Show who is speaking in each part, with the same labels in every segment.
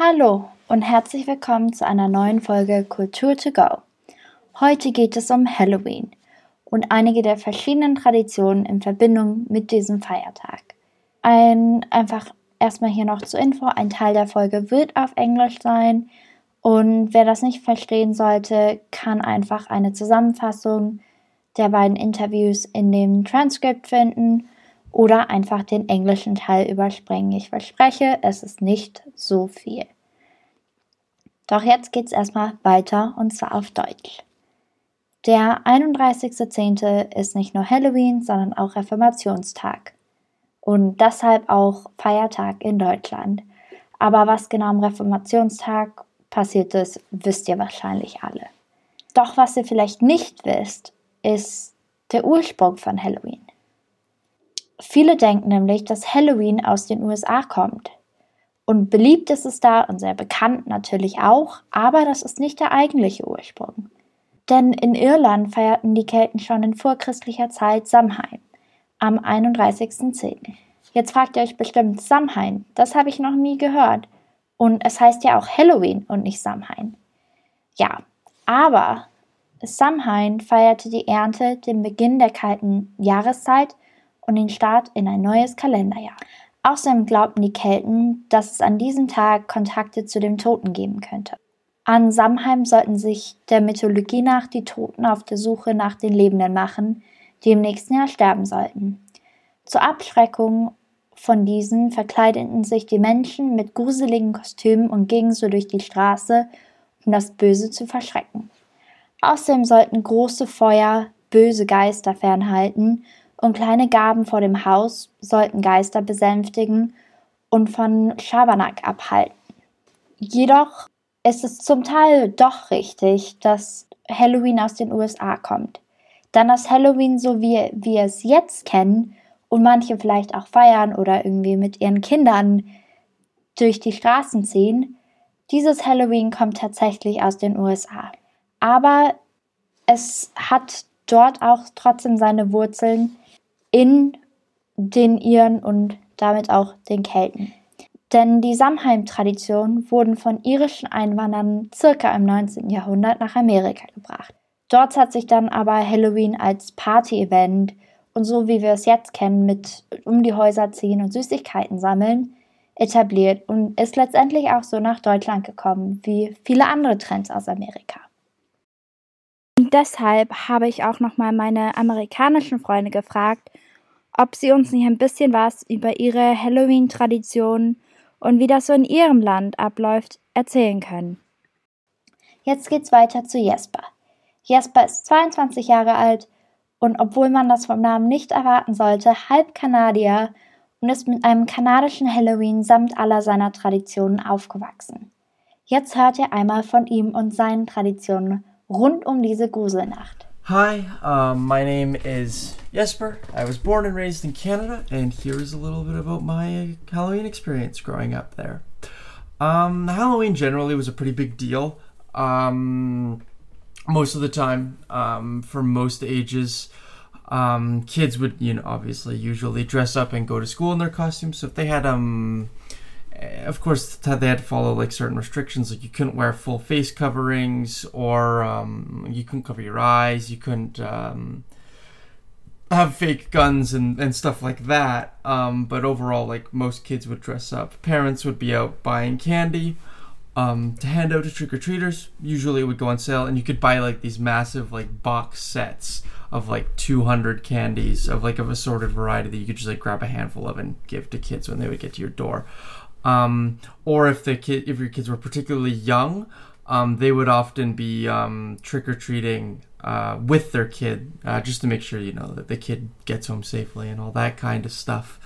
Speaker 1: Hallo und herzlich willkommen zu einer neuen Folge Kultur to go. Heute geht es um Halloween und einige der verschiedenen Traditionen in Verbindung mit diesem Feiertag. Ein einfach erstmal hier noch zur Info, ein Teil der Folge wird auf Englisch sein und wer das nicht verstehen sollte, kann einfach eine Zusammenfassung der beiden Interviews in dem Transkript finden oder einfach den englischen Teil überspringen. Ich verspreche, es ist nicht so viel. Doch jetzt geht's erstmal weiter und zwar auf Deutsch. Der 31.10. ist nicht nur Halloween, sondern auch Reformationstag. Und deshalb auch Feiertag in Deutschland. Aber was genau am Reformationstag passiert ist, wisst ihr wahrscheinlich alle. Doch was ihr vielleicht nicht wisst, ist der Ursprung von Halloween. Viele denken nämlich, dass Halloween aus den USA kommt. Und beliebt ist es da und sehr bekannt natürlich auch, aber das ist nicht der eigentliche Ursprung. Denn in Irland feierten die Kelten schon in vorchristlicher Zeit Samhain am 31.10. Jetzt fragt ihr euch bestimmt Samhain, das habe ich noch nie gehört. Und es heißt ja auch Halloween und nicht Samhain. Ja, aber Samhain feierte die Ernte, den Beginn der kalten Jahreszeit und den Start in ein neues Kalenderjahr. Außerdem glaubten die Kelten, dass es an diesem Tag Kontakte zu dem Toten geben könnte. An Samhain sollten sich der Mythologie nach die Toten auf der Suche nach den Lebenden machen, die im nächsten Jahr sterben sollten. Zur Abschreckung von diesen verkleideten sich die Menschen mit gruseligen Kostümen und gingen so durch die Straße, um das Böse zu verschrecken. Außerdem sollten große Feuer böse Geister fernhalten und kleine Gaben vor dem Haus sollten Geister besänftigen und von Schabernack abhalten. Jedoch ist es zum Teil doch richtig, dass Halloween aus den USA kommt. Dann das Halloween, so wie wir es jetzt kennen, und manche vielleicht auch feiern oder irgendwie mit ihren Kindern durch die Straßen ziehen, dieses Halloween kommt tatsächlich aus den USA. Aber es hat dort auch trotzdem seine Wurzeln in den Iren und damit auch den Kelten. Denn die Samhain-Traditionen wurden von irischen Einwanderern circa im 19. Jahrhundert nach Amerika gebracht. Dort hat sich dann aber Halloween als Party-Event und so wie wir es jetzt kennen, mit um die Häuser ziehen und Süßigkeiten sammeln, etabliert und ist letztendlich auch so nach Deutschland gekommen, wie viele andere Trends aus Amerika. Deshalb habe ich auch nochmal meine amerikanischen Freunde gefragt, ob sie uns nicht ein bisschen was über ihre Halloween-Tradition und wie das so in ihrem Land abläuft, erzählen können. Jetzt geht's weiter zu Jesper. Jesper ist 22 Jahre alt und obwohl man das vom Namen nicht erwarten sollte, halb Kanadier und ist mit einem kanadischen Halloween samt aller seiner Traditionen aufgewachsen. Jetzt hört ihr einmal von ihm und seinen Traditionen rund um diese Gruselnacht.
Speaker 2: Hi, um, my name is Jesper. I was born and raised in Canada, and here is a little bit about my Halloween experience growing up there. Um, Halloween generally was a pretty big deal. Um, most of the time um, for most ages um, kids would you know obviously usually dress up and go to school in their costumes so if they had um of course they had to follow like certain restrictions like you couldn't wear full face coverings or um, you couldn't cover your eyes you couldn't um, have fake guns and, and stuff like that um, but overall like most kids would dress up parents would be out buying candy um, to hand out to trick or treaters. Usually it would go on sale, and you could buy like these massive like box sets of like 200 candies of like of assorted variety that you could just like grab a handful of and give to kids when they would get to your door. Um, or if the kid, if your kids were particularly young, um, they would often be um, trick or treating uh, with their kid, uh, just to make sure you know that the kid gets home safely and all that kind of stuff.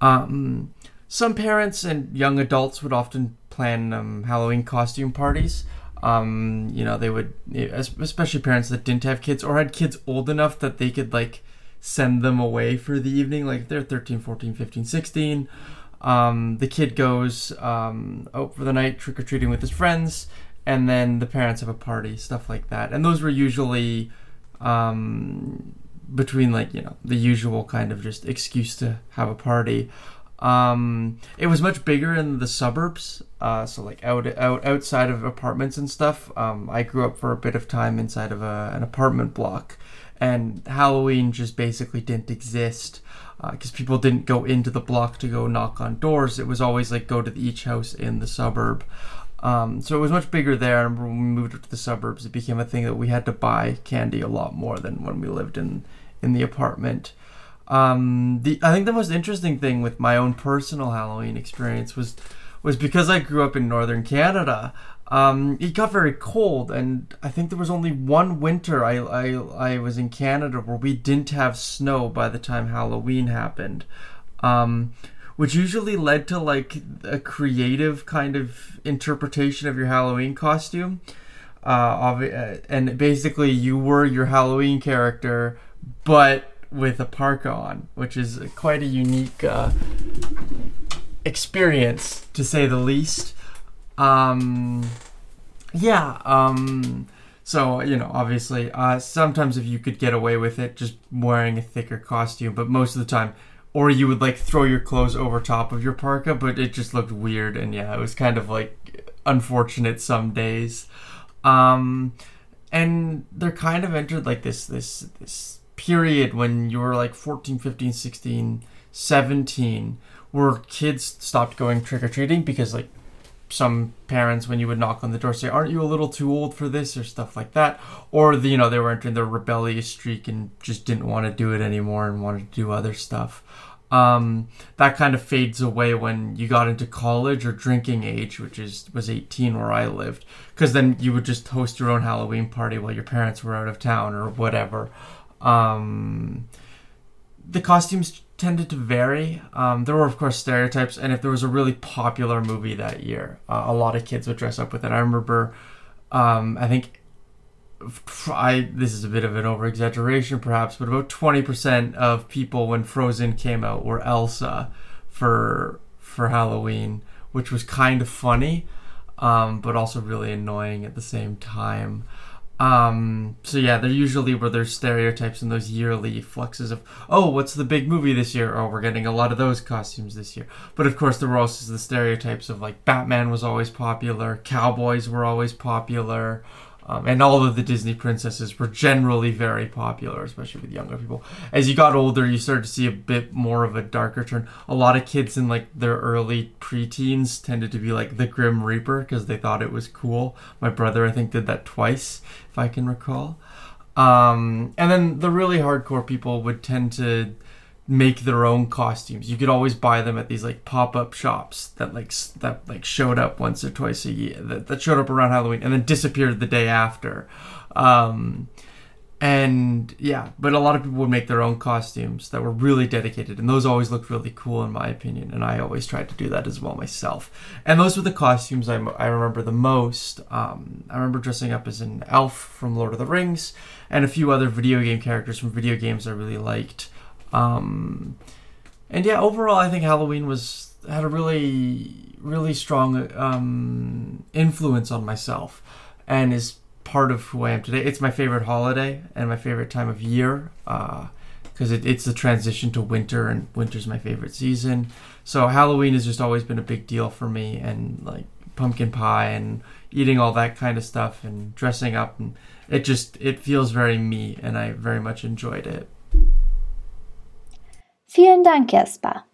Speaker 2: Um, some parents and young adults would often plan um, Halloween costume parties. Um, you know, they would, especially parents that didn't have kids or had kids old enough that they could like send them away for the evening, like if they're 13, 14, 15, 16. Um, the kid goes um, out for the night trick or treating with his friends, and then the parents have a party, stuff like that. And those were usually um, between like you know the usual kind of just excuse to have a party Um, it was much bigger in the suburbs, uh, so like out out outside of apartments and stuff. Um, I grew up for a bit of time inside of a, an apartment block, and Halloween just basically didn't exist because uh, people didn't go into the block to go knock on doors. It was always like go to each house in the suburb. Um, so it was much bigger there. And when we moved up to the suburbs, it became a thing that we had to buy candy a lot more than when we lived in in the apartment. Um, the I think the most interesting thing with my own personal Halloween experience was was because I grew up in northern Canada. Um, it got very cold, and I think there was only one winter I, I I was in Canada where we didn't have snow by the time Halloween happened, um, which usually led to like a creative kind of interpretation of your Halloween costume. Uh, uh and basically, you were your Halloween character, but with a parka on, which is quite a unique uh, experience to say the least. Um, yeah. Um, so you know, obviously, uh, sometimes if you could get away with it, just wearing a thicker costume, but most of the time, or you would like throw your clothes over top of your parka, but it just looked weird, and yeah, it was kind of like unfortunate some days. Um, and they're kind of entered like this this this period when you were like 14, 15, 16, 17 where kids stopped going trick or treating because like some parents when you would knock on the door say aren't you a little too old for this? or stuff like that. Or the, you know they were entering their rebellious streak and just didn't want to do it anymore and wanted to do other stuff. Um, that kind of fades away when you got into college or drinking age which is was 18 where i lived because then you would just host your own halloween party while your parents were out of town or whatever um, the costumes tended to vary. Um, there were, of course, stereotypes, and if there was a really popular movie that year, uh, a lot of kids would dress up with it. I remember, um, I think, I this is a bit of an over exaggeration, perhaps, but about twenty percent of people when Frozen came out were Elsa for for Halloween, which was kind of funny, um, but also really annoying at the same time. Um, so yeah, there usually were there's stereotypes and those yearly fluxes of, oh, what's the big movie this year? Oh, we're getting a lot of those costumes this year. But of course, there were also the stereotypes of like Batman was always popular, cowboys were always popular, um, and all of the Disney princesses were generally very popular, especially with younger people. As you got older, you started to see a bit more of a darker turn. A lot of kids in like their early preteens tended to be like the Grim Reaper because they thought it was cool. My brother, I think, did that twice, if I can recall. Um, and then the really hardcore people would tend to make their own costumes. You could always buy them at these like pop-up shops that like that like showed up once or twice a year that, that showed up around Halloween and then disappeared the day after. Um, and yeah, but a lot of people would make their own costumes that were really dedicated, and those always looked really cool in my opinion. And I always tried to do that as well myself. And those were the costumes I, I remember the most. Um, I remember dressing up as an elf from Lord of the Rings, and a few other video game characters from video games I really liked. Um, and yeah, overall, I think Halloween was had a really, really strong um, influence on myself, and is part of who I am today. It's my favorite holiday and my favorite time of year because uh, it, it's the transition to winter, and winter's my favorite season. So Halloween has just always been a big deal for me, and like pumpkin pie and eating all that kind of stuff and dressing up and it just it feels very me and I very much enjoyed it.
Speaker 1: Vielen Dank, Jesper.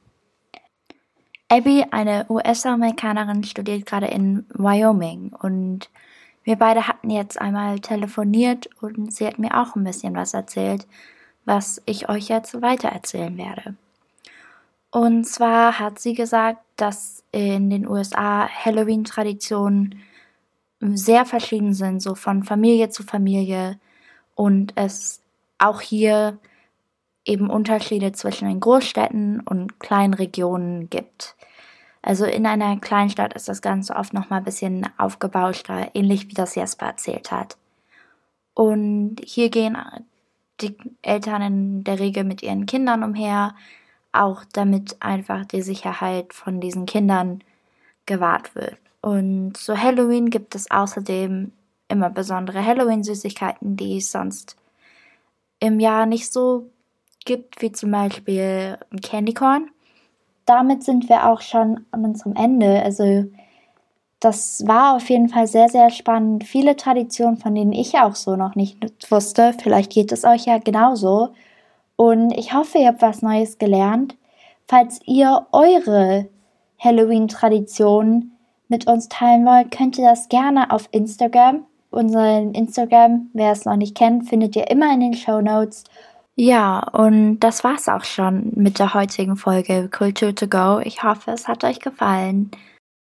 Speaker 1: Abby, eine US-Amerikanerin, studiert gerade in Wyoming und wir beide hatten jetzt einmal telefoniert und sie hat mir auch ein bisschen was erzählt, was ich euch jetzt weitererzählen werde. Und zwar hat sie gesagt, dass in den USA Halloween-Traditionen sehr verschieden sind, so von Familie zu Familie und es auch hier eben Unterschiede zwischen den Großstädten und kleinen Regionen gibt. Also in einer Kleinstadt ist das Ganze oft noch mal ein bisschen aufgebauschter, ähnlich wie das Jesper erzählt hat. Und hier gehen die Eltern in der Regel mit ihren Kindern umher, auch damit einfach die Sicherheit von diesen Kindern gewahrt wird. Und zu Halloween gibt es außerdem immer besondere Halloween-Süßigkeiten, die es sonst im Jahr nicht so gibt, wie zum Beispiel Candy Corn. damit sind wir auch schon an unserem Ende. Also das war auf jeden Fall sehr, sehr spannend. Viele Traditionen, von denen ich auch so noch nicht wusste. Vielleicht geht es euch ja genauso. Und ich hoffe, ihr habt was Neues gelernt. Falls ihr eure Halloween-Traditionen mit uns teilen wollt, könnt ihr das gerne auf Instagram. Unseren Instagram, wer es noch nicht kennt, findet ihr immer in den Show Notes. Ja, und das war's auch schon mit der heutigen Folge Culture to Go. Ich hoffe, es hat euch gefallen.